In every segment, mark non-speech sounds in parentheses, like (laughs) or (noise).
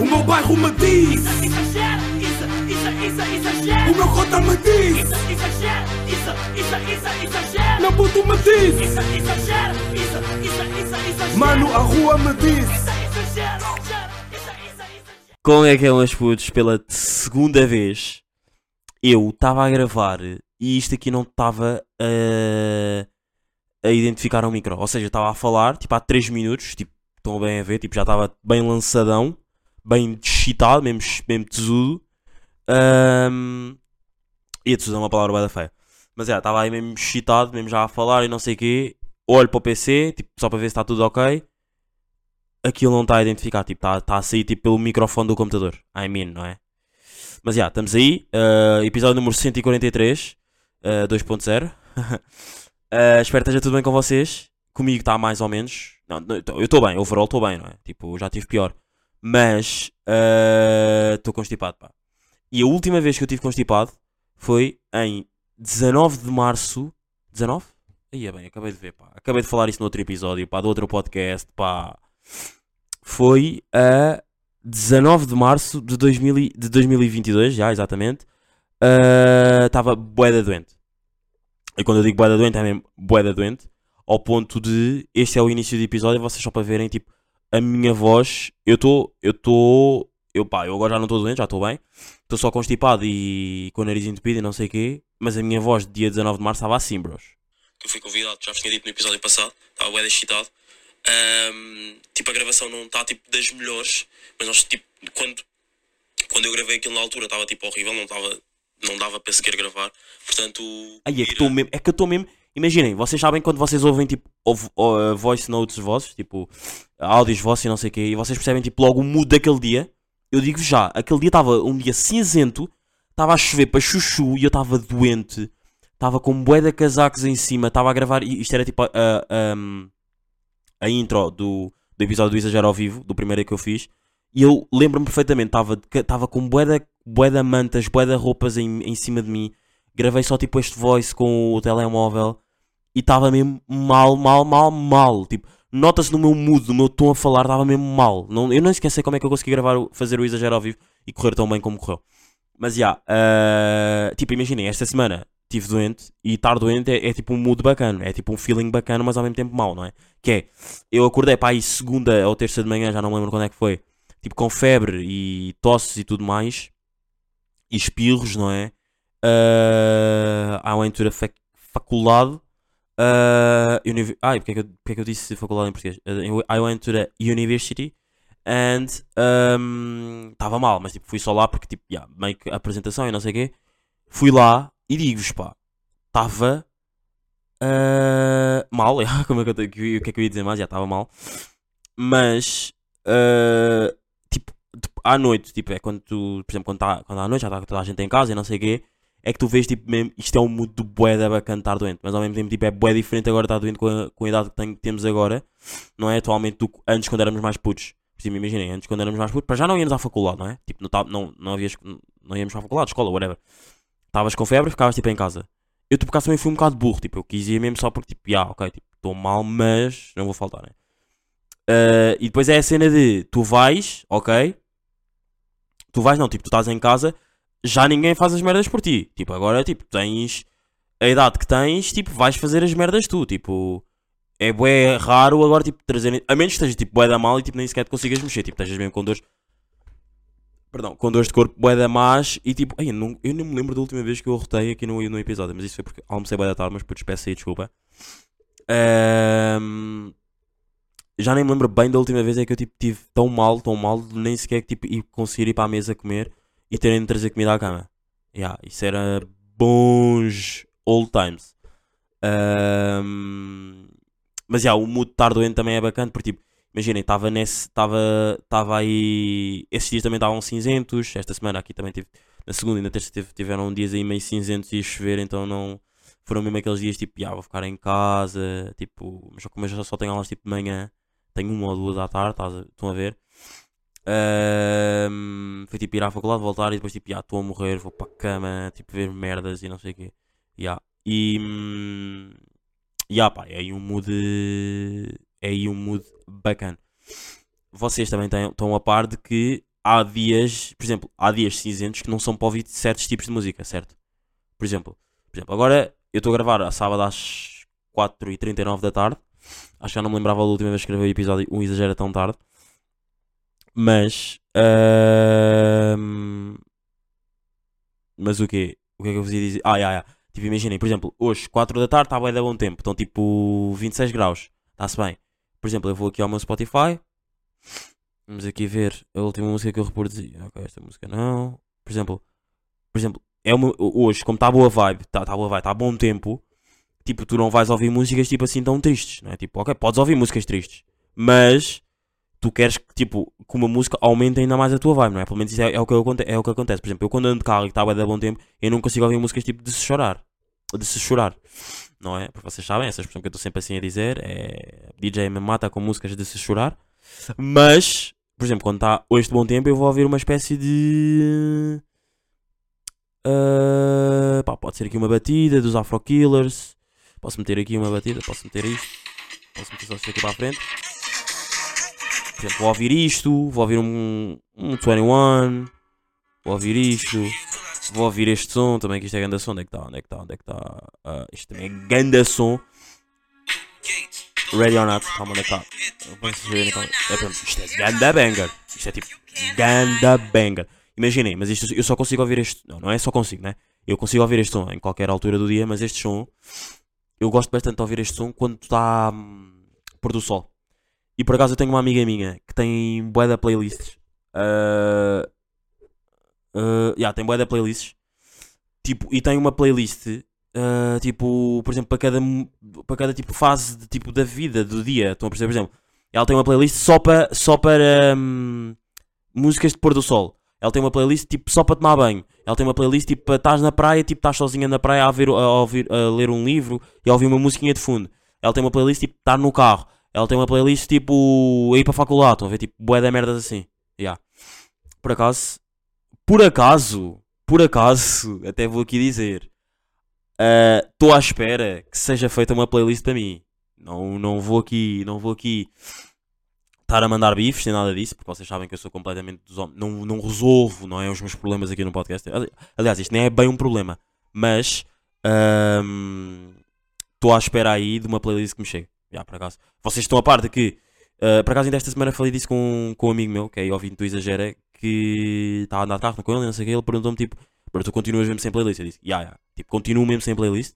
O meu bairro me diz, Isso, exagero, isso, isso, isso, exagero. o meu cota me diz, Isso, exagero, isso, isso, isso, exagero. meu puto me diz, Isso, exagero, isso, isso, isso, exagero. mano, a rua me diz. Isso, exagero, exagero, isso, isso, exagero. Como é que é, meus putos? Pela segunda vez eu estava a gravar e isto aqui não estava a, a identificar o micro. Ou seja, estava a falar, tipo, há 3 minutos, tipo, estão bem a ver, tipo, já estava bem lançadão, bem excitado, mesmo, mesmo tesudo. Ahm, e tesudo é uma palavra bem feia. Mas é, estava aí mesmo excitado, mesmo já a falar e não sei o quê. Olho para o PC, tipo, só para ver se está tudo ok aquilo não está a identificar, tipo, está tá a sair tipo, pelo microfone do computador. I mean, não é? Mas já, estamos aí. uh, episódio número 143, uh, 2.0. Uh, espero que esteja tudo bem com vocês. Comigo está mais ou menos. Não, eu estou bem, overall estou bem, não é? Tipo, já tive pior. Mas estou constipado, pá. E a última vez que eu tive constipado foi em 19 de março. 19? Aí é bem, acabei de ver, pá. Acabei de falar isso no outro episódio, pá, do outro podcast, pá. Foi a 19 de março de, 2000, e- de 2022, já, exatamente. Estava boeda doente. E quando eu digo boeda doente, é mesmo boeda doente. Ao ponto de, este é o início do episódio, vocês só para verem, tipo, a minha voz. Eu estou, eu estou, eu pá, eu agora já não estou doente, já estou bem. Estou só constipado e com o nariz entupido e não sei o quê. Mas a minha voz, dia 19 de março, estava assim, bros. Eu fui convidado, já vos tinha dito no episódio passado, estava bem excitado. Ahm, tipo, a gravação não está tipo das melhores, mas nós, tipo, quando, quando eu gravei aquilo na altura estava tipo horrível, não, estava não dava para sequer gravar. Portanto, Ai, é que estou mesmo, é que eu estou mesmo. Imaginem, vocês sabem quando vocês ouvem tipo ouve- uh, voice notes vossos, tipo áudios vossos e não sei o quê, e vocês percebem tipo logo o mood daquele dia. Eu digo já, aquele dia estava um dia cinzento, estava a chover para chuchu e eu estava doente, estava com bué de casacos em cima, estava a gravar, e isto era tipo a, a, um, a intro do, do episódio do Exagero ao vivo, do primeiro que eu fiz, e eu lembro-me perfeitamente, estava com bué de, bué de mantas, bué de roupas em, em cima de mim, gravei só tipo este voice com o telemóvel e estava mesmo mal, mal, mal, mal. Tipo, nota-se no meu mood, no meu tom a falar, estava mesmo mal. Não, eu não esqueci como é que eu consegui gravar, fazer o exagero ao vivo e correr tão bem como correu. Mas já, ah, tipo, imaginem, esta semana estive doente e estar doente é, é tipo um mood bacana, é tipo um feeling bacana, mas ao mesmo tempo mau, não é? Que é, eu acordei para aí segunda ou terça de manhã, já não me lembro quando é que foi, tipo com febre e tosses e tudo mais, e espirros, não é? Uh, I went faculdade. Uh, Ai, porque é, que eu, porque é que eu disse faculdade em português? Uh, I went to the university and estava mal, mas tipo, fui só lá porque tipo, yeah, meio que apresentação e não sei o quê. Fui lá e digo-vos, pá, estava mal, (laughs) yeah, como é que eu, o que é que eu ia dizer mais? Já estava mal, mas uh, tipo, à noite, tipo, é quando tu, por exemplo, quando, tá, quando à noite já está toda a gente em casa e não sei o quê, é que tu vês, tipo, mesmo, isto é um mood do bué da bacana estar doente, mas ao mesmo tempo, tipo, é bué diferente agora estar doente com a, com a idade que tem- temos agora, não é? Atualmente, do, antes quando éramos mais putos. Exemplo, imaginem, antes quando éramos mais putos, para já não íamos à faculdade, não é? Tipo, não, tá- não, não, havias, não íamos à faculdade, escola, whatever. Estavas com febre, ficavas, tipo, em casa. Eu, tipo, por acaso também fui um bocado burro, tipo, eu quis ir mesmo só porque, tipo, ah, ok, tipo, estou mal, mas não vou faltar, né? Ah, e depois é a cena de, tu vais, ok? Tu vais, não, tipo, tu estás em casa, já ninguém faz as merdas por ti. Tipo, agora, tipo, tens a idade que tens, tipo, vais fazer as merdas tu. Tipo, é bué raro agora, tipo, trazer. A menos que estejas, tipo, bué da mal e, tipo, nem sequer te consigas mexer. Tipo, estejas mesmo com dores. Perdão, com dores de corpo bué da más e, tipo, ai, eu, não, eu me lembro da última vez que eu rotei aqui no, no episódio. Mas isso foi porque almocei bué da tarde, mas putos, peço aí desculpa. Ahm, já nem me lembro bem da última vez é que eu, tipo, tive tão mal, tão mal, nem sequer, tipo, ir conseguir ir para a mesa comer e terem de trazer comida à cama. Yeah, isso era bons old times. Ahm, mas yeah, o mood de estar doente também é bacana, porque tipo, imaginem, estava nesse, estava estava aí, esses dias também estavam cinzentos, esta semana aqui também tive, na segunda e na terça tive- tiveram dias aí meio cinzentos e a chover, então não, foram mesmo aqueles dias tipo, yeah, vou ficar em casa, tipo, mas como eu já só tenho aulas tipo de manhã, tenho uma ou duas à tarde, estão a ver? Ahm, foi tipo ir à faculdade, voltar e depois tipo, já estou a morrer, vou para a cama, tipo ver merdas e não sei o quê. Ya. E hum, pá, é aí um mood é aí um mood bacana. Vocês também têm- estão a par de que há dias, por exemplo, há dias cinzentos que não são para ouvir certos tipos de música, certo? Por exemplo, por exemplo agora eu estou a gravar a sábado às 4h39 da tarde. Acho que já não me lembrava da última vez que gravei o episódio, um exagero tão tarde. Mas. ahm, mas o quê? O que é que eu vos ia dizer? Ah, já, já. Tipo, imaginem, por exemplo, hoje, 4 da tarde, está bem da bom tempo. Estão tipo 26 graus. Está-se bem. Por exemplo, eu vou aqui ao meu Spotify. Vamos aqui ver a última música que eu reproduzi. Ok, esta música não. Por exemplo, por exemplo, é uma, hoje, como está boa vibe, está tá boa vibe, está bom tempo. Tipo, tu não vais ouvir músicas tipo assim tão tristes, não é? Tipo, ok, podes ouvir músicas tristes, mas tu queres que, tipo, que uma música aumente ainda mais a tua vibe, não é? Pelo menos isso é, é o, que aconte- é o que acontece. Por exemplo, eu quando ando de carro e está a dar bom tempo, eu não consigo ouvir músicas tipo de se chorar. De se chorar. Não é? Porque vocês sabem, essa expressão que eu estou sempre assim a dizer é DJ me mata com músicas de se chorar. Mas, por exemplo, quando está hoje de bom tempo, eu vou ouvir uma espécie de. ah, pá, pode ser aqui uma batida dos Afro Killers. Posso meter aqui uma batida, posso meter isto. Posso meter só isto aqui para a frente. Por exemplo, vou ouvir isto, vou ouvir um, um 21, vou ouvir isto, vou ouvir este som também, que isto é ganda som. Onde é que está? Onde é que está? Onde é que está? Ah, isto também é ganda som. Ready or not? Calma, onde é que está? É, Isto é ganda banger. Isto é tipo ganda banger. Imaginem, mas isto eu só consigo ouvir este. Não, não é só consigo, né? Eu consigo ouvir este som em qualquer altura do dia, mas este som. Eu gosto bastante de ouvir este som quando está hum, pôr do sol. E por acaso eu tenho uma amiga minha que tem bué da playlists. Uh, uh, yeah, tem bué da playlists. Tipo, e tem uma playlist, uh, tipo, por exemplo, para cada, para cada tipo fase de, tipo, da vida, do dia. Estão a perceber? Por exemplo, ela tem uma playlist só para, só para hum, músicas de pôr do sol. Ela tem uma playlist tipo só para tomar banho. Ela tem uma playlist tipo para estás na praia, tipo estás sozinha na praia a, ver, a, ouvir, a ler um livro e a ouvir uma musiquinha de fundo. Ela tem uma playlist tipo estar no carro. Ela tem uma playlist tipo a ir para a faculdade. Estão a ver? Tipo bué da merdas assim. Yeah. Por acaso, por acaso, por acaso, (laughs) até vou aqui dizer, estou à espera que seja feita uma playlist para mim. Não, não vou aqui, não vou aqui estar a mandar bifes nem nada disso, porque vocês sabem que eu sou completamente dos homens. Não, não resolvo, não é? Os meus problemas aqui no podcast. Ali- Aliás, isto nem é bem um problema, mas estou à espera aí de uma playlist que me chegue. Já, por acaso. Vocês estão a par de que, ah, por acaso, ainda esta semana falei disso com, com um amigo meu, que é ouvinte do Exagera, que está a andar carro com ele não sei o que. Ele perguntou-me tipo, "Bro, tu continuas mesmo sem playlist? Eu disse, ya, ya. Tipo, continuo mesmo sem playlist.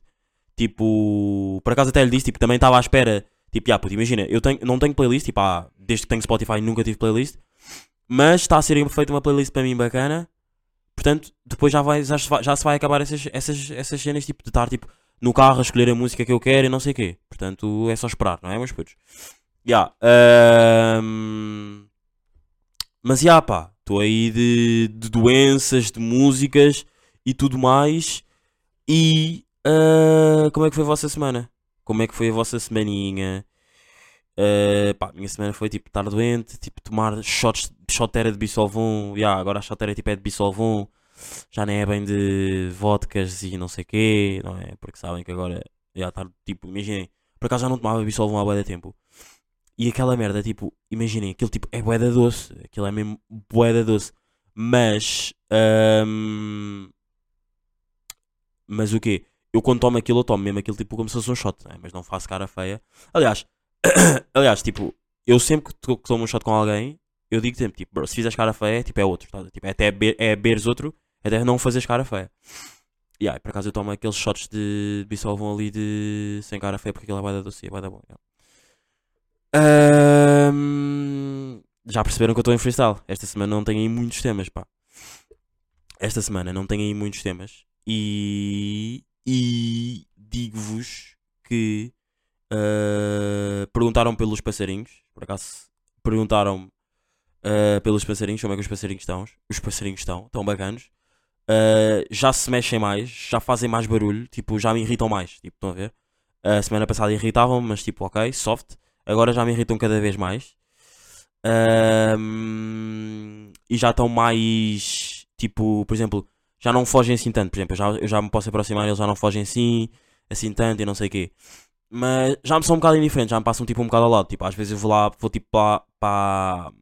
Tipo, por acaso até lhe disse, tipo, também estava à espera. Tipo, já, puto, imagina, eu tenho, não tenho playlist, tipo, ah, desde que tenho Spotify nunca tive playlist. Mas está a ser feita uma playlist para mim bacana. Portanto, depois já, vai, já, já se vai acabar essas, essas, essas cenas, tipo, de estar, tipo, no carro a escolher a música que eu quero e não sei o quê. Portanto, é só esperar, não é, meus putos? Já. ahm, Mas já, pá, estou aí de, de doenças, de músicas e tudo mais. E ah, como é que foi a vossa semana? Como é que foi a vossa semaninha? Ah, pá, minha semana foi tipo estar doente, tipo tomar shots, shotera de bisolvon. Yeah, agora a shotera tipo é de bisolvon. Já nem é bem de vodkas e não sei quê, não é? Porque sabem que agora já está tipo, imaginem, por acaso já não tomava bisolvon há bué de tempo. E aquela merda, tipo, imaginem, aquilo tipo é bué da doce, aquilo é mesmo bué da doce. Mas, ahm, mas o quê? Eu quando tomo aquilo, eu tomo mesmo aquilo tipo como se fosse um shot, né? mas não faço cara feia. Aliás, (coughs) aliás, tipo, eu sempre que to- que tomo um shot com alguém, eu digo sempre, tipo, bro, se fizeres cara feia, tipo, é outro, tá? Tipo, é até be é beres outro, até não fazeres cara feia. E aí, por acaso eu tomo aqueles shots de bisolvão ali de sem cara feia, porque aquilo é bué da doce, é bué da bom. yeah. Ahm, já perceberam que eu estou em freestyle. Esta semana não tenho aí muitos temas, pá. Esta semana não tenho aí muitos temas. E, e digo-vos que ah, perguntaram pelos passarinhos. Por acaso perguntaram ah, pelos passarinhos como é que os passarinhos estão. Os passarinhos estão, estão bacanos. Ah, já se mexem mais, já fazem mais barulho, tipo, já me irritam mais. Tipo, estão a ver? A semana passada irritavam, mas tipo, ok, soft. Agora já me irritam cada vez mais. Ahm, e já estão mais, tipo, por exemplo, já não fogem assim tanto. Por exemplo, eu já, eu já me posso aproximar, eles já não fogem assim, assim tanto e não sei o quê. Mas já me são um bocado indiferentes, já me passam tipo um bocado ao lado. Tipo, às vezes eu vou lá, vou tipo para. para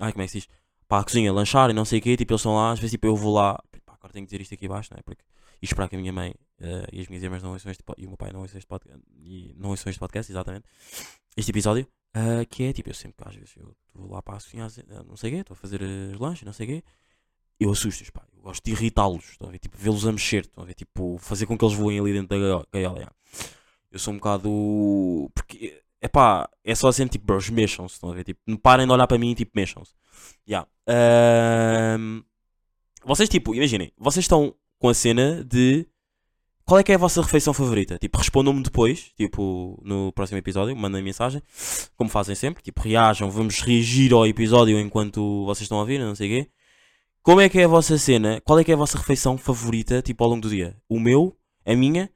ai, como é que se diz? para a cozinha lanchar e não sei o quê, tipo, eles estão lá, às vezes tipo, eu vou lá, agora tenho que dizer isto aqui abaixo, não é? Porque, e esperar que a minha mãe eh, e as minhas irmãs não ouçam este e o meu pai não ouçam este podcast, e não ouçam este podcast, exatamente, este episódio, eh, que é, tipo, eu sempre, às vezes, eu vou lá para a cozinha, eh, não sei o quê, estou a fazer os lanches, não sei o quê, eu assusto-os, pá, eu gosto de irritá-los, estão a ver, tipo, vê-los a mexer, estão a ver, tipo, fazer com que eles voem ali dentro da gaio- gaiola, yeah. Eu sou um bocado, porque, é pá, é só assim, tipo, bros, mexam-se, estão a ver, tipo, não parem de olhar para mim e, tipo, mexam-se. Yeah. Ahm, vocês, tipo, imaginem, vocês estão com a cena de qual é que é a vossa refeição favorita? Tipo, respondam-me depois, tipo, no próximo episódio, mandem mensagem, como fazem sempre, tipo, reajam, vamos reagir ao episódio enquanto vocês estão a ouvir, não sei o quê. Como é que é a vossa cena? Qual é que é a vossa refeição favorita, tipo, ao longo do dia? O meu, a minha,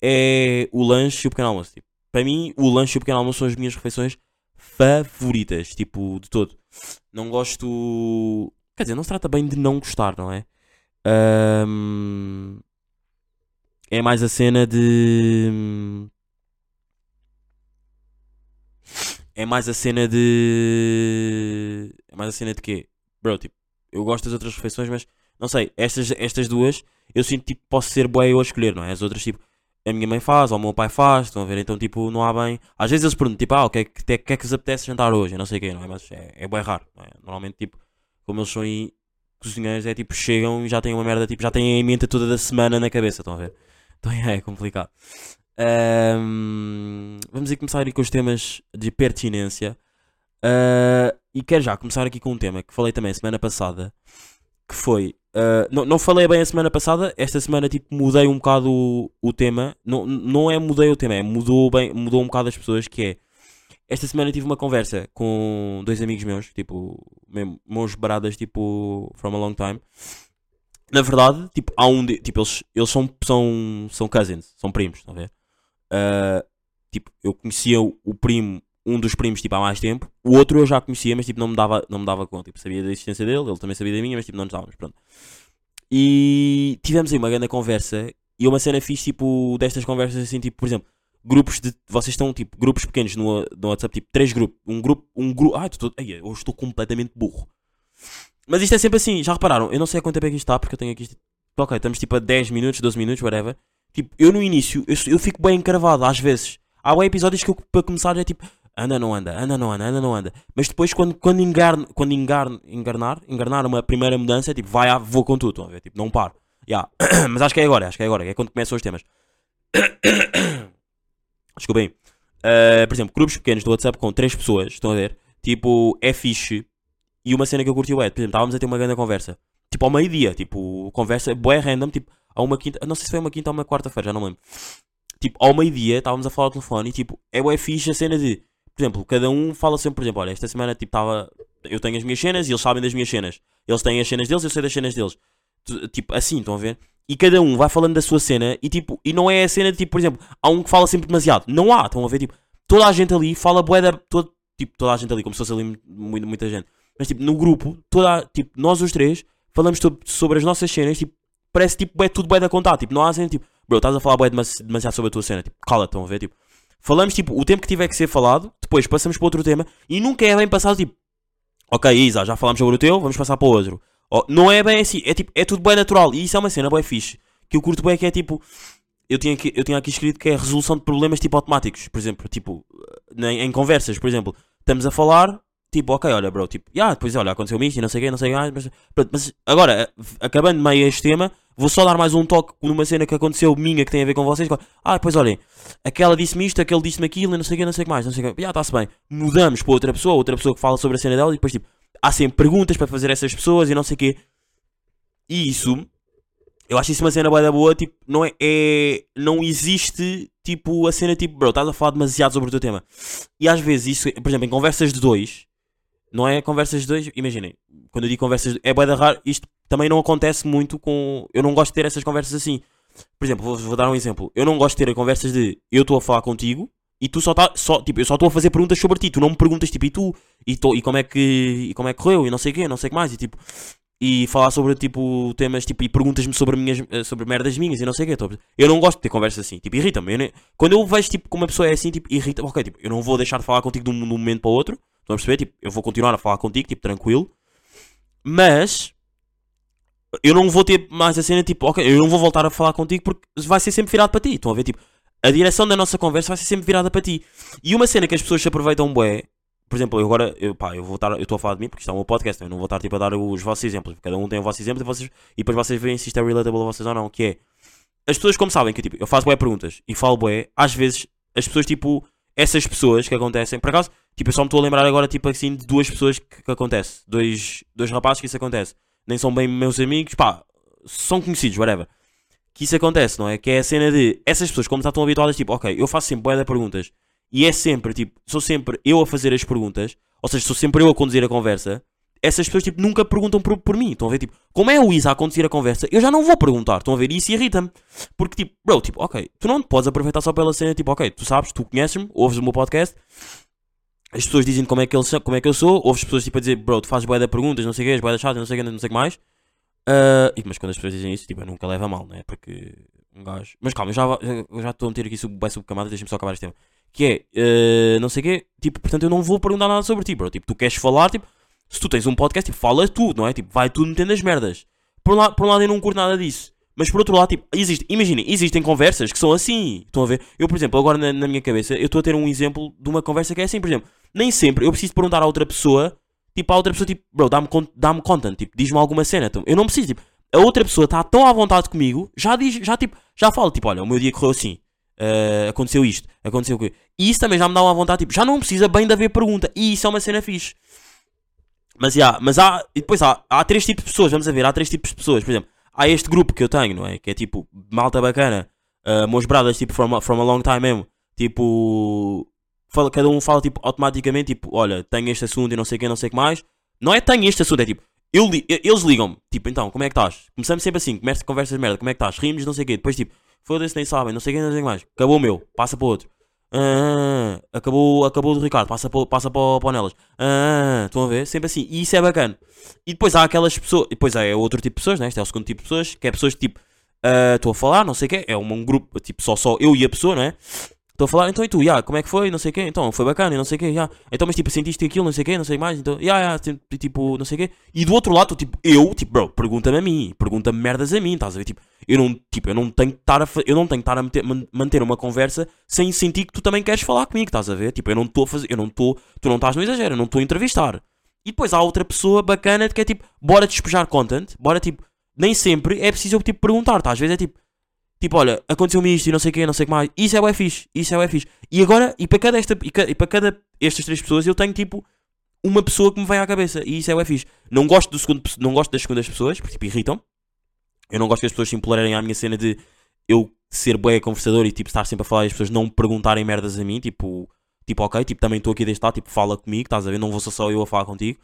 é o lanche e o pequeno almoço. Tipo, para mim, o lanche e o pequeno almoço são as minhas refeições favoritas, tipo, de todo. Não gosto. Quer dizer, não se trata bem de não gostar, não é? Ahm, É mais a cena de. É mais a cena de. É mais a cena de quê? Bro, tipo, eu gosto das outras refeições, mas não sei, estas, estas duas eu sinto tipo posso ser boa eu a escolher, não é? As outras tipo a minha mãe faz ou o meu pai faz, estão a ver? Então tipo não há bem. Às vezes eles perguntam tipo, ah, o que é que, que é que vos apetece jantar hoje? Eu não sei o quê, não é? Mas é, é bem raro, é? Normalmente tipo, como eles são aí cozinheiros, é tipo chegam e já têm uma merda, tipo, já têm a emenda toda da semana na cabeça, estão a ver? (laughs) Então é, é complicado. Ahm, vamos aí começar aí com os temas de pertinência. Ah, e quero já começar aqui com um tema que falei também semana passada. Que foi. ah, não, não falei bem a semana passada. Esta semana tipo mudei um bocado o, o tema. Não, não é mudei o tema, é mudou, bem, mudou um bocado as pessoas. Que é. Esta semana tive uma conversa com dois amigos meus, tipo, mesmo, meus baradas, tipo, from a long time. Na verdade, tipo, há um de, tipo, eles, eles são, são, são cousins, são primos, estão a ver? Ah, tipo, eu conhecia o, o primo, um dos primos, tipo, há mais tempo. O outro eu já conhecia, mas, tipo, não me dava, não me dava conta. Tipo, sabia da existência dele, ele também sabia da minha, mas, tipo, não nos dávamos, pronto. E tivemos aí uma grande conversa e uma cena fixe, tipo, destas conversas, assim, tipo, por exemplo, grupos de, vocês estão, tipo, grupos pequenos no, no WhatsApp, tipo, três grupos, um grupo, um grupo, ai, tô, ai, hoje estou completamente burro. Mas isto é sempre assim, já repararam? Eu não sei há quanto tempo é que isto está, porque eu tenho aqui. Ok, estamos tipo a 10 minutos, 12 minutos, whatever. Tipo, eu no início, eu, eu fico bem encravado, às vezes. Há bem episódios que eu, para começar, é tipo, anda, não anda, anda, não anda, anda, não anda. Mas depois, quando, quando, engarn, quando engarn, engarnar, engarnar uma primeira mudança, é tipo, vai, ah, vou com tudo, estão a ver? Tipo, não paro. Yeah. (coughs) Mas acho que é agora, acho que é agora, é quando começam os temas. Desculpem. Uh, por exemplo, grupos pequenos do WhatsApp com 3 pessoas, estão a ver? Tipo, é fixe. E uma cena que eu curti é, por exemplo, estávamos a ter uma grande conversa. Tipo, ao meio-dia, tipo, conversa bué random, tipo, a uma quinta, não sei se foi uma quinta ou uma quarta-feira, já não lembro. Tipo, ao meio-dia, estávamos a falar ao telefone e, tipo, é bué fixe a cena de, por exemplo, cada um fala sempre, por exemplo, olha, esta semana, tipo, estava, eu tenho as minhas cenas e eles sabem das minhas cenas. Eles têm as cenas deles, eu sei das cenas deles. Tipo, assim, estão a ver? E cada um vai falando da sua cena e, tipo, e não é a cena de, tipo, por exemplo, há um que fala sempre demasiado. Não há, estão a ver? Tipo, toda a gente ali fala bué da, todo, tipo, toda a gente ali, como se fosse ali mu- muita gente. Mas, tipo, no grupo, toda, tipo, nós os três falamos sobre as nossas cenas, tipo, parece, tipo, é tudo bué da contar. Tipo, não há cena, tipo, bro, estás a falar bué demasi- demasiado sobre a tua cena. Tipo, cala, estão a ver? Tipo, falamos, tipo, o tempo que tiver que ser falado, depois passamos para outro tema e nunca é bem passado, tipo, ok, Isa, já falámos sobre o teu, vamos passar para o outro. Oh, não é bem assim, é tipo, é tudo bem natural. E isso é uma cena bem fixe. Que eu curto bem que é tipo. Eu tinha, aqui, eu tinha aqui escrito que é resolução de problemas tipo automáticos. Por exemplo, tipo, em, em conversas, por exemplo, estamos a falar, tipo, ok, olha, bro, tipo, ah, depois olha, aconteceu isto e não sei o quê, não sei o quê, mas, pronto, mas agora, acabando meio este tema, vou só dar mais um toque numa cena que aconteceu minha que tem a ver com vocês. Ah, depois olhem, aquela disse-me isto, aquele disse-me aquilo e não sei o quê, não sei o que mais, não sei o quê. Já está-se bem. Mudamos para outra pessoa, outra pessoa que fala sobre a cena dela e depois, tipo, há sempre perguntas para fazer a essas pessoas e não sei o quê. E isso, eu acho isso uma cena da boa, tipo, não é, é- não existe, tipo, a cena tipo, bro, estás a falar demasiado sobre o teu tema. E às vezes isso, por exemplo, em conversas de dois, não é conversas de dois, imaginem, quando eu digo conversas, de- é da raro, isto também não acontece muito com, eu não gosto de ter essas conversas assim. Por exemplo, vou, vou dar um exemplo, eu não gosto de ter conversas de, eu estou a falar contigo, e tu só tá, só, tipo, eu só estou a fazer perguntas sobre ti, tu não me perguntas, tipo, e tu, e, tô, e como é que, e como é que correu, e não sei o quê, não sei o que mais, e tipo, e falar sobre tipo temas tipo e perguntas-me sobre minhas eh, sobre merdas minhas e não sei o que eu não gosto de ter conversas assim tipo irrita-me quando eu vejo tipo como uma pessoa é assim tipo irrita ok tipo eu não vou deixar de falar contigo de um, de um momento para o outro estão a perceber tipo eu vou continuar a falar contigo tipo tranquilo Mas eu não vou ter mais a cena tipo, ok, eu não vou voltar a falar contigo porque vai ser sempre virado para ti. Estão a ver? Tipo, a direção da nossa conversa vai ser sempre virada para ti. E uma cena que as pessoas se aproveitam bué, por exemplo, eu agora, eu, pá, eu vou estar, eu estou a falar de mim porque isto é um podcast, eu não vou estar tipo a dar os vossos exemplos, cada um tem o vosso exemplo e, vocês, e depois vocês veem se isto é relatable a vocês ou não, que é, as pessoas como sabem que tipo, eu faço bué perguntas e falo bué, às vezes as pessoas tipo, essas pessoas que acontecem, por acaso, tipo, eu só me estou a lembrar agora tipo assim de duas pessoas que, que acontece, dois, dois rapazes que isso acontece, nem são bem meus amigos, pá, são conhecidos, whatever. Que isso acontece, não é? Que é a cena de essas pessoas, como estão habituadas, tipo, ok, eu faço sempre bué de perguntas e é sempre, tipo, sou sempre eu a fazer as perguntas, ou seja, sou sempre eu a conduzir a conversa, essas pessoas, tipo, nunca perguntam por, por mim. Estão a ver, tipo, como é o Isa a conduzir a conversa, eu já não vou perguntar. Estão a ver, isso irrita-me. Porque, tipo, bro, tipo, ok, tu não te podes aproveitar só pela cena, tipo, ok, tu sabes, tu conheces-me, ouves o meu podcast, as pessoas dizem como é que, eles, como é que eu sou, ouves pessoas, tipo, a dizer, bro, tu fazes bué de perguntas, não sei o que, és bué de chata, não sei o que, não sei o que mais. E- mas quando as pessoas dizem isso, tipo, nunca leva mal, né? Porque um gajo. Mas calma, eu já já estou a meter aqui sub, subcamada, deixa-me só acabar este tema. Que é, eh, não sei o quê, tipo, portanto eu não vou perguntar nada sobre ti, bro. Tipo, tu queres falar, tipo, se tu tens um podcast, tipo, fala tu, não é? Tipo, vai tu metendo as merdas. Por um, lado, por um lado eu não curto nada disso. Mas por outro lado, tipo, existe, imaginem, existem conversas que são assim. Estão a ver? Eu, por exemplo, agora na, na minha cabeça, eu estou a ter um exemplo de uma conversa que é assim, por exemplo, nem sempre eu preciso perguntar a outra pessoa, tipo, a outra pessoa, tipo, bro, dá-me dá content, tipo, diz-me alguma cena. Então, eu não preciso, tipo, a outra pessoa está tão à vontade comigo, já diz, já tipo, já fala, tipo, olha, o meu dia correu assim, eh, aconteceu isto, aconteceu o quê? E isso também já me dá uma vontade, tipo, já não precisa bem de haver pergunta, e isso é uma cena fixe. Mas, já, mas há, e depois há, há três tipos de pessoas, vamos a ver, há três tipos de pessoas, por exemplo, há este grupo que eu tenho, não é? Que é tipo, malta bacana, uh, meus brothers, tipo, from from a long time mesmo, tipo, fala, cada um fala, tipo, automaticamente, tipo, olha, tenho este assunto e não sei o que, não sei o que mais. Não é tenho este assunto, é tipo, eu li- eles ligam-me, tipo, então, como é que estás? Começamos sempre assim, começa conversas de merda, como é que estás? Rimos, não sei o quê, depois tipo, foda-se, nem sabem, não sei o que, não sei o que mais. Acabou o meu, passa para outro. Ah, acabou, acabou do Ricardo, passa para, passa para, para o Nelas. Ah, estão a ver? Sempre assim, e isso é bacana. E depois há aquelas pessoas, depois há outro tipo de pessoas, né? Este é o segundo tipo de pessoas, que é pessoas que tipo, ah, estou a falar, não sei o quê, é um, um grupo, tipo, só, só eu e a pessoa, não é? Estou a falar, então e tu, ya, como é que foi, não sei o quê, então, foi bacana, não sei o quê, ya. Então, mas tipo, sentiste aquilo, não sei o quê, não sei mais, então, ya, ti- tipo, não sei o quê. E do outro lado, tipo, eu, tipo, bro, pergunta-me a mim, pergunta-me merdas a mim, estás a ver, tipo, eu não, tipo, eu não tenho que estar a, eu não tenho que estar a meter- man- manter uma conversa sem sentir que tu também queres falar comigo, estás a ver? Tipo, eu não estou a fazer, eu não estou, tu não estás no exagero, eu não estou a entrevistar. E depois há outra pessoa bacana que é tipo, bora despejar content, bora tipo, nem sempre é preciso eu tipo perguntar, tá? Às vezes é tipo, tipo, olha, aconteceu-me isto e não sei o não sei o que mais. Isso é o fixe, isso é o fixe. E agora, e para cada esta, e, ca- e para cada estas três pessoas eu tenho tipo uma pessoa que me vem à cabeça e isso é o fixe. Não gosto do segundo, não gosto das segundas pessoas, porque tipo irritam. Eu não gosto que as pessoas se empolerem à minha cena de eu ser bué conversador e tipo estar sempre a falar e as pessoas não me perguntarem merdas a mim, tipo, tipo, ok, tipo, também estou aqui deste lado, tipo, fala comigo, estás a ver? Não vou ser só eu a falar contigo.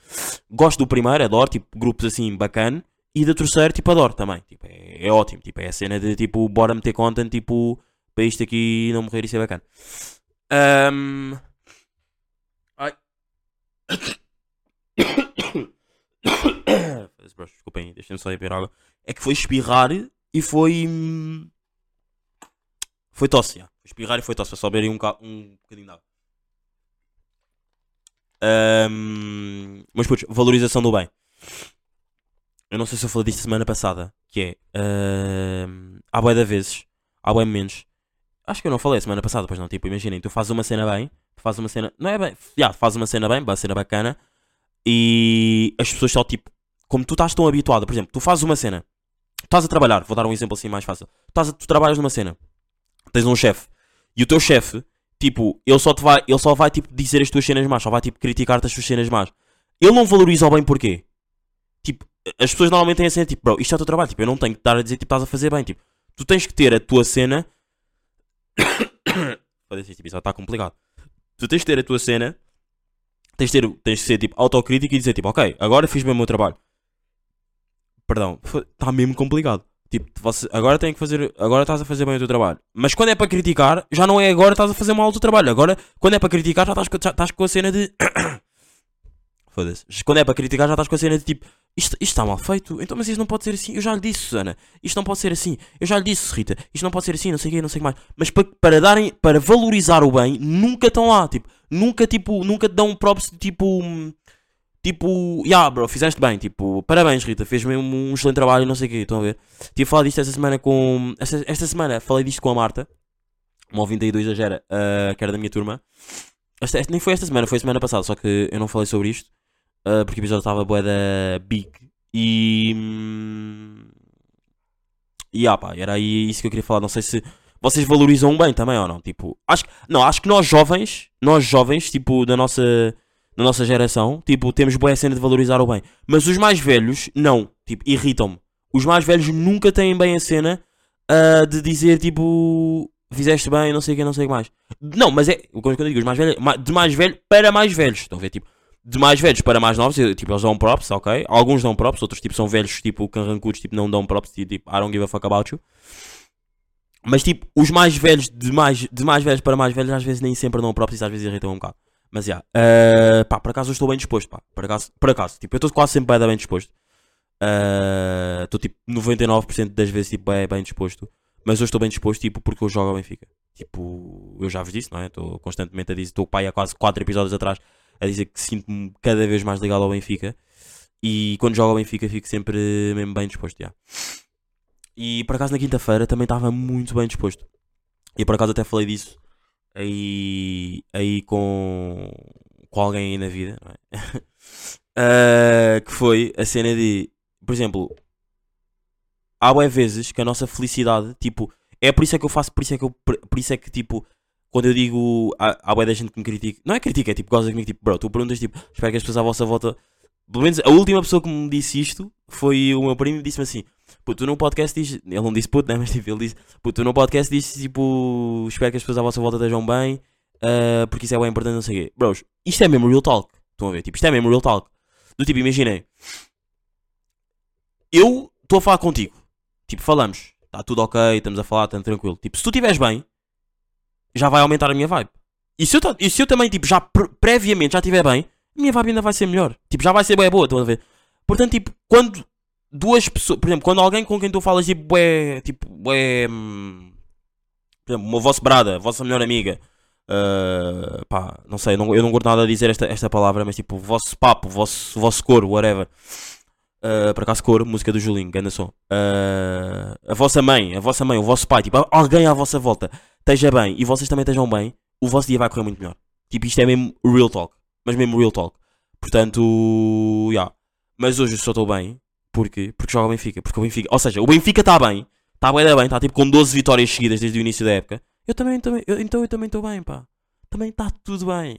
Gosto do primeiro, adoro, tipo, grupos assim, bacana. E do terceiro, tipo, adoro também. Tipo, é, é ótimo. Tipo, é a cena de, tipo, bora meter content, tipo, para isto aqui não morrer e ser bacana. Ahm. Ai. (coughs) Desculpem, deixem-me só ir beber água. É que foi espirrar e foi. hum, Foi tosse, já. Foi espirrar e foi tosse. Foi só beber um, ca- um bocadinho de água. Ahm, Mas, putz, valorização do bem. Eu não sei se eu falei disto semana passada. Que é. ahm, há bué de vezes. Há bué momentos. Acho que eu não falei semana passada, pois não. Tipo, imaginem, tu fazes uma cena bem. Tu fazes uma cena. Não é bem. Já, fazes uma cena bem, uma cena bacana. E as pessoas só tipo. Como tu estás tão habituado, por exemplo, tu fazes uma cena. Tu estás a trabalhar, vou dar um exemplo assim mais fácil. Tu, estás a- tu trabalhas numa cena. Tens um chefe. E o teu chefe, tipo, ele só te vai, ele só vai tipo dizer as tuas cenas más, só vai tipo criticar-te as tuas cenas más. Ele não valoriza o bem porquê? Tipo, as pessoas normalmente têm a cena tipo, bro, isto é o teu trabalho, tipo, eu não tenho que estar a dizer tipo, estás a fazer bem, tipo, tu tens que ter a tua cena. (coughs) Foda-se, este episódio está complicado. Tu tens que ter a tua cena, tens de, ter, tens de ser tipo autocrítico e dizer tipo, ok, agora fiz bem o meu trabalho. Perdão, está mesmo complicado. Tipo, você, agora tem que fazer. Agora estás a fazer bem o teu trabalho. Mas quando é para criticar, já não é agora estás a fazer mal o teu trabalho. Agora, quando é para criticar, já estás, já estás com a cena de. (coughs) Foda-se. Quando é para criticar, já estás com a cena de tipo. Isto, isto está mal feito. Então, mas isso não pode ser assim. Eu já lhe disse, Susana. Isto não pode ser assim. Eu já lhe disse, Rita. Isto não pode ser assim. Não sei o quê, não sei o que mais. Mas para, para darem. Para valorizar o bem, nunca estão lá. Tipo, nunca, tipo. Nunca te dão props de tipo. tipo, yeah, bro, fizeste bem, tipo, parabéns, Rita, fez mesmo um excelente trabalho não sei o quê, estão a ver? Tive a falar disto esta semana com. Esta, esta semana falei disto com a Marta, uma ouvinte aí do Exagera, ah, que era da minha turma. Esta, esta- nem foi esta semana, foi a semana passada, só que eu não falei sobre isto, ah, porque o episódio estava bué da big. E. hum, E ah, pá, era isso que eu queria falar. Não sei se vocês valorizam bem também ou não. Tipo, acho, não, acho que nós jovens, nós jovens, tipo, da nossa, da nossa geração, tipo, temos boa cena de valorizar o bem. Mas os mais velhos, não. Tipo, irritam-me. Os mais velhos nunca têm bem a cena ah, de dizer, tipo, fizeste bem, não sei o que, não sei o que mais. Não, mas é, quando eu digo os mais velhos, de mais velho para mais velhos. Estão a ver, tipo, de mais velhos para mais novos, tipo, eles dão props, ok? Alguns dão props, outros, tipo, são velhos, tipo, carrancudos, tipo, não dão props, tipo, I don't give a fuck about you. Mas, tipo, os mais velhos, de mais, de mais velhos para mais velhos, às vezes nem sempre dão props e às vezes irritam um bocado. Mas, já, yeah, pá, por acaso eu estou bem disposto, pá, por acaso, por acaso, tipo, eu estou quase sempre bem, bem disposto. Ah, Estou, tipo, 99% das vezes, tipo, bem, bem disposto. Mas eu estou bem disposto, tipo, porque eu jogo ao Benfica. Tipo, eu já vos disse, não é? Estou constantemente a dizer, estou pai há quase 4 episódios atrás a dizer que sinto-me cada vez mais ligado ao Benfica. E quando jogo ao Benfica fico sempre mesmo bem disposto, já. E por acaso na quinta-feira também estava muito bem disposto. E por acaso até falei disso aí, aí com, com alguém aí na vida, é? (laughs) Ah, que foi a cena de, por exemplo, há bué vezes que a nossa felicidade, tipo, é por isso é que eu faço, por isso é que eu, por isso é que tipo, quando eu digo, há, há bué da gente que me critica, não é critica, é tipo, goza comigo, tipo, bro, tu perguntas, tipo, espero que as pessoas à vossa volta, pelo menos a última pessoa que me disse isto foi o meu primo e disse-me assim, puto, tu no podcast diz, ele não disse puto, né, (laughs) mas tipo, ele disse, puto, tu no podcast diz, tipo, espero que as pessoas à vossa volta estejam bem, ah, porque isso é bem importante, não sei o quê. Bros, isto é mesmo real talk, estão a ver, tipo, isto é mesmo real talk. Do tipo, imaginem, eu estou a falar contigo, tipo, falamos, está tudo ok, estamos a falar, estamos tranquilo. Tipo, se tu estiveres bem, já vai aumentar a minha vibe. E se eu, e se eu também, tipo, já pre- previamente já estiver bem, a minha vibe ainda vai ser melhor. Tipo, já vai ser bem boa, estão a ver? Portanto, tipo, quando duas pessoas, por exemplo, quando alguém com quem tu falas, tipo, é, tipo, é, hum, por exemplo, uma vossa brada, a vossa melhor amiga, ah, pá, não sei, não- eu não gosto nada de dizer esta, esta palavra, mas tipo, vosso papo, vosso, vosso coro, whatever. Uh, por acaso coro, música do Julinho, ganda som. Uh, a vossa mãe, a vossa mãe, o vosso pai, tipo, alguém à vossa volta esteja bem e vocês também estejam bem, o vosso dia vai correr muito melhor. Tipo, isto é mesmo real talk. Mas mesmo real talk. Portanto, já. Mas hoje eu só estou bem. Porquê? Porque joga o Benfica. Porque o Benfica, ou seja, o Benfica está bem. Está bem, bem. Está tipo com 12 vitórias seguidas desde o início da época. Eu também, também eu- então eu também estou bem, pá. Também está tudo bem.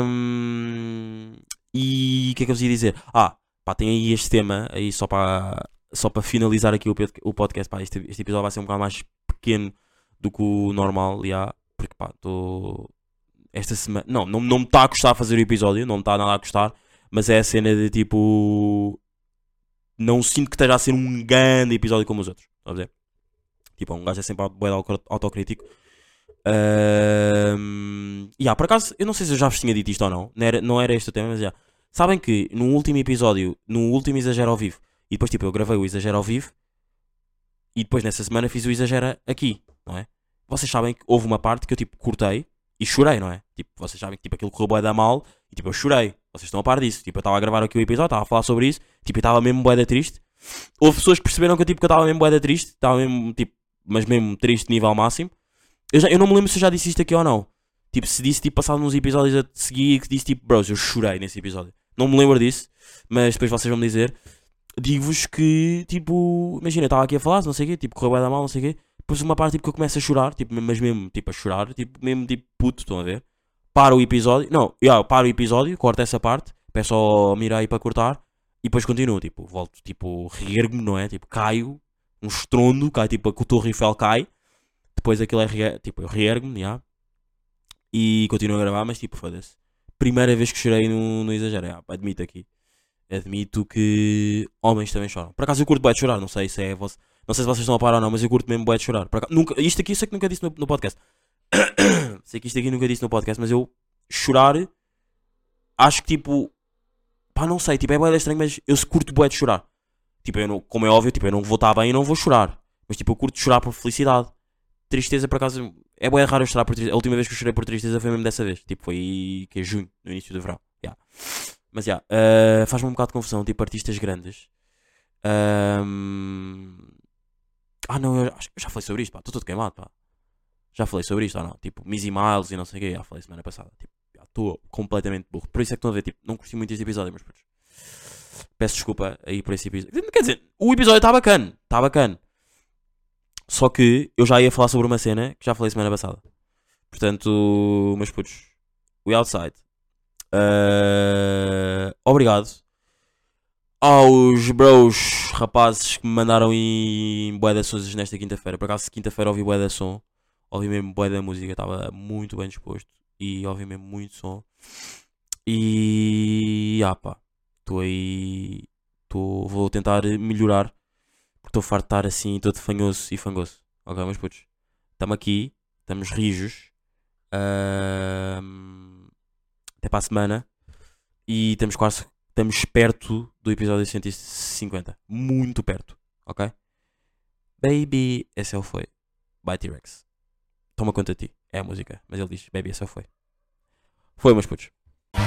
Ahm, e o que é que eu vos ia dizer? Ah, pá, tem aí este tema aí só para só para finalizar aqui o, o podcast. Pá, este, este episódio vai ser um bocado mais pequeno do que o normal, já, porque pá, estou esta semana. Não, não, não me está a custar fazer o episódio, não me está nada a custar, mas é a cena de tipo. Não sinto que esteja a ser um grande episódio como os outros. Estás a ver? Tipo, um gajo é sempre auto- autocrítico. E ah, por acaso, eu não sei se eu já vos tinha dito isto ou não, não era, não era este o tema, mas já. Sabem que no último episódio, no último Exagero ao vivo, e depois tipo eu gravei o Exagero ao vivo, e depois nessa semana fiz o Exagero aqui, não é? Vocês sabem que houve uma parte que eu tipo cortei e chorei, não é? Tipo, vocês sabem que tipo aquilo correu bué da mal e tipo eu chorei. Vocês estão a par disso. Tipo, eu estava a gravar aqui o episódio, estava a falar sobre isso, tipo, eu estava mesmo bué da triste. Houve pessoas que perceberam que eu, tipo, que estava mesmo bué da triste, estava mesmo tipo, mas mesmo triste nível máximo. Eu, já, eu não me lembro se eu já disse isto aqui ou não. Tipo, se disse, tipo, passado uns episódios a seguir, que disse, tipo, bros, eu chorei nesse episódio. Não me lembro disso, mas depois vocês vão me dizer. Digo-vos que, tipo, imagina, eu estava aqui a falar, não sei o quê, tipo, correu bem da mal, não sei o quê. Depois uma parte, tipo, que eu começo a chorar, tipo, mas mesmo, tipo, a chorar, tipo, mesmo, tipo, puto, estão a ver? Para o episódio, não, yeah, para o episódio, corto essa parte, peço ao Mirai para cortar, e depois continuo, tipo, volto, tipo, reergo-me, não é? Tipo, caio, um estrondo, cai, tipo, a Torre Eiffel cai, depois aquilo é, tipo, eu reergo-me, yeah, e continuo a gravar, mas tipo, foda-se. Primeira vez que chorei no, no exagero, yeah, admito aqui. Admito que homens também choram. Por acaso eu curto bem de chorar, não sei se é vosso, não sei se vocês estão a parar ou não, mas eu curto mesmo bem de chorar. Acaso- nunca, isto aqui sei que nunca disse no, no podcast. (coughs) sei que isto aqui nunca disse no podcast, mas eu chorar acho que tipo pá, não sei, tipo, é bué estranho, mas eu curto bué de chorar. Tipo, eu não, como é óbvio, tipo, eu não vou estar bem e não vou chorar. Mas tipo, eu curto chorar por felicidade. Tristeza, por acaso, é bué raro eu chorar por tristeza. A última vez que eu chorei por tristeza foi mesmo dessa vez. Tipo, foi que é junho, no início do verão. Yeah. Mas já, eh, faz-me um bocado de confusão, tipo, artistas grandes. Ahm, Ah, não, eu acho eu já falei sobre isto, pá. Estou todo queimado, pá. Já falei sobre isto ou não? Tipo, Missy Miles e não sei o quê. Já falei semana passada. Tipo, estou completamente burro. Por isso é que estão a ver, tipo, não curti muito este episódio, mas putz, peço desculpa aí por esse episódio. Quer dizer, o episódio está bacana, está bacana. Só que eu já ia falar sobre uma cena que já falei semana passada. Portanto, mas putz, we outside. Uh, obrigado aos bros rapazes que me mandaram em bué de sons nesta quinta-feira. Por acaso, quinta-feira ouvi bué da som, ouvi mesmo bué da música, estava muito bem disposto e ouvi mesmo muito som. E ah pá, estou aí, tô, vou tentar melhorar porque estou farto de estar assim todo fanhoso e fangoso. Ok, mas putos, estamos aqui, estamos rijos. Ahm, até para a semana e estamos quase estamos perto do episódio 150. Muito perto, ok? Baby, esse ele foi. By T-Rex. Toma conta de ti. É a música. Mas ele diz, baby, esse ele foi. Foi, meus putos.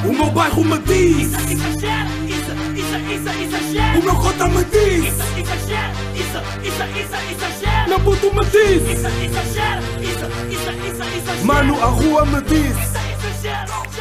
O meu bairro me diz, Exagera, isso, isso, isso, exagera. o meu cota me diz, Isso, isso, isso, isso, exagera. meu puto me diz, Isso, isso, isso, isso, mano, a rua me diz. Isso, exagera,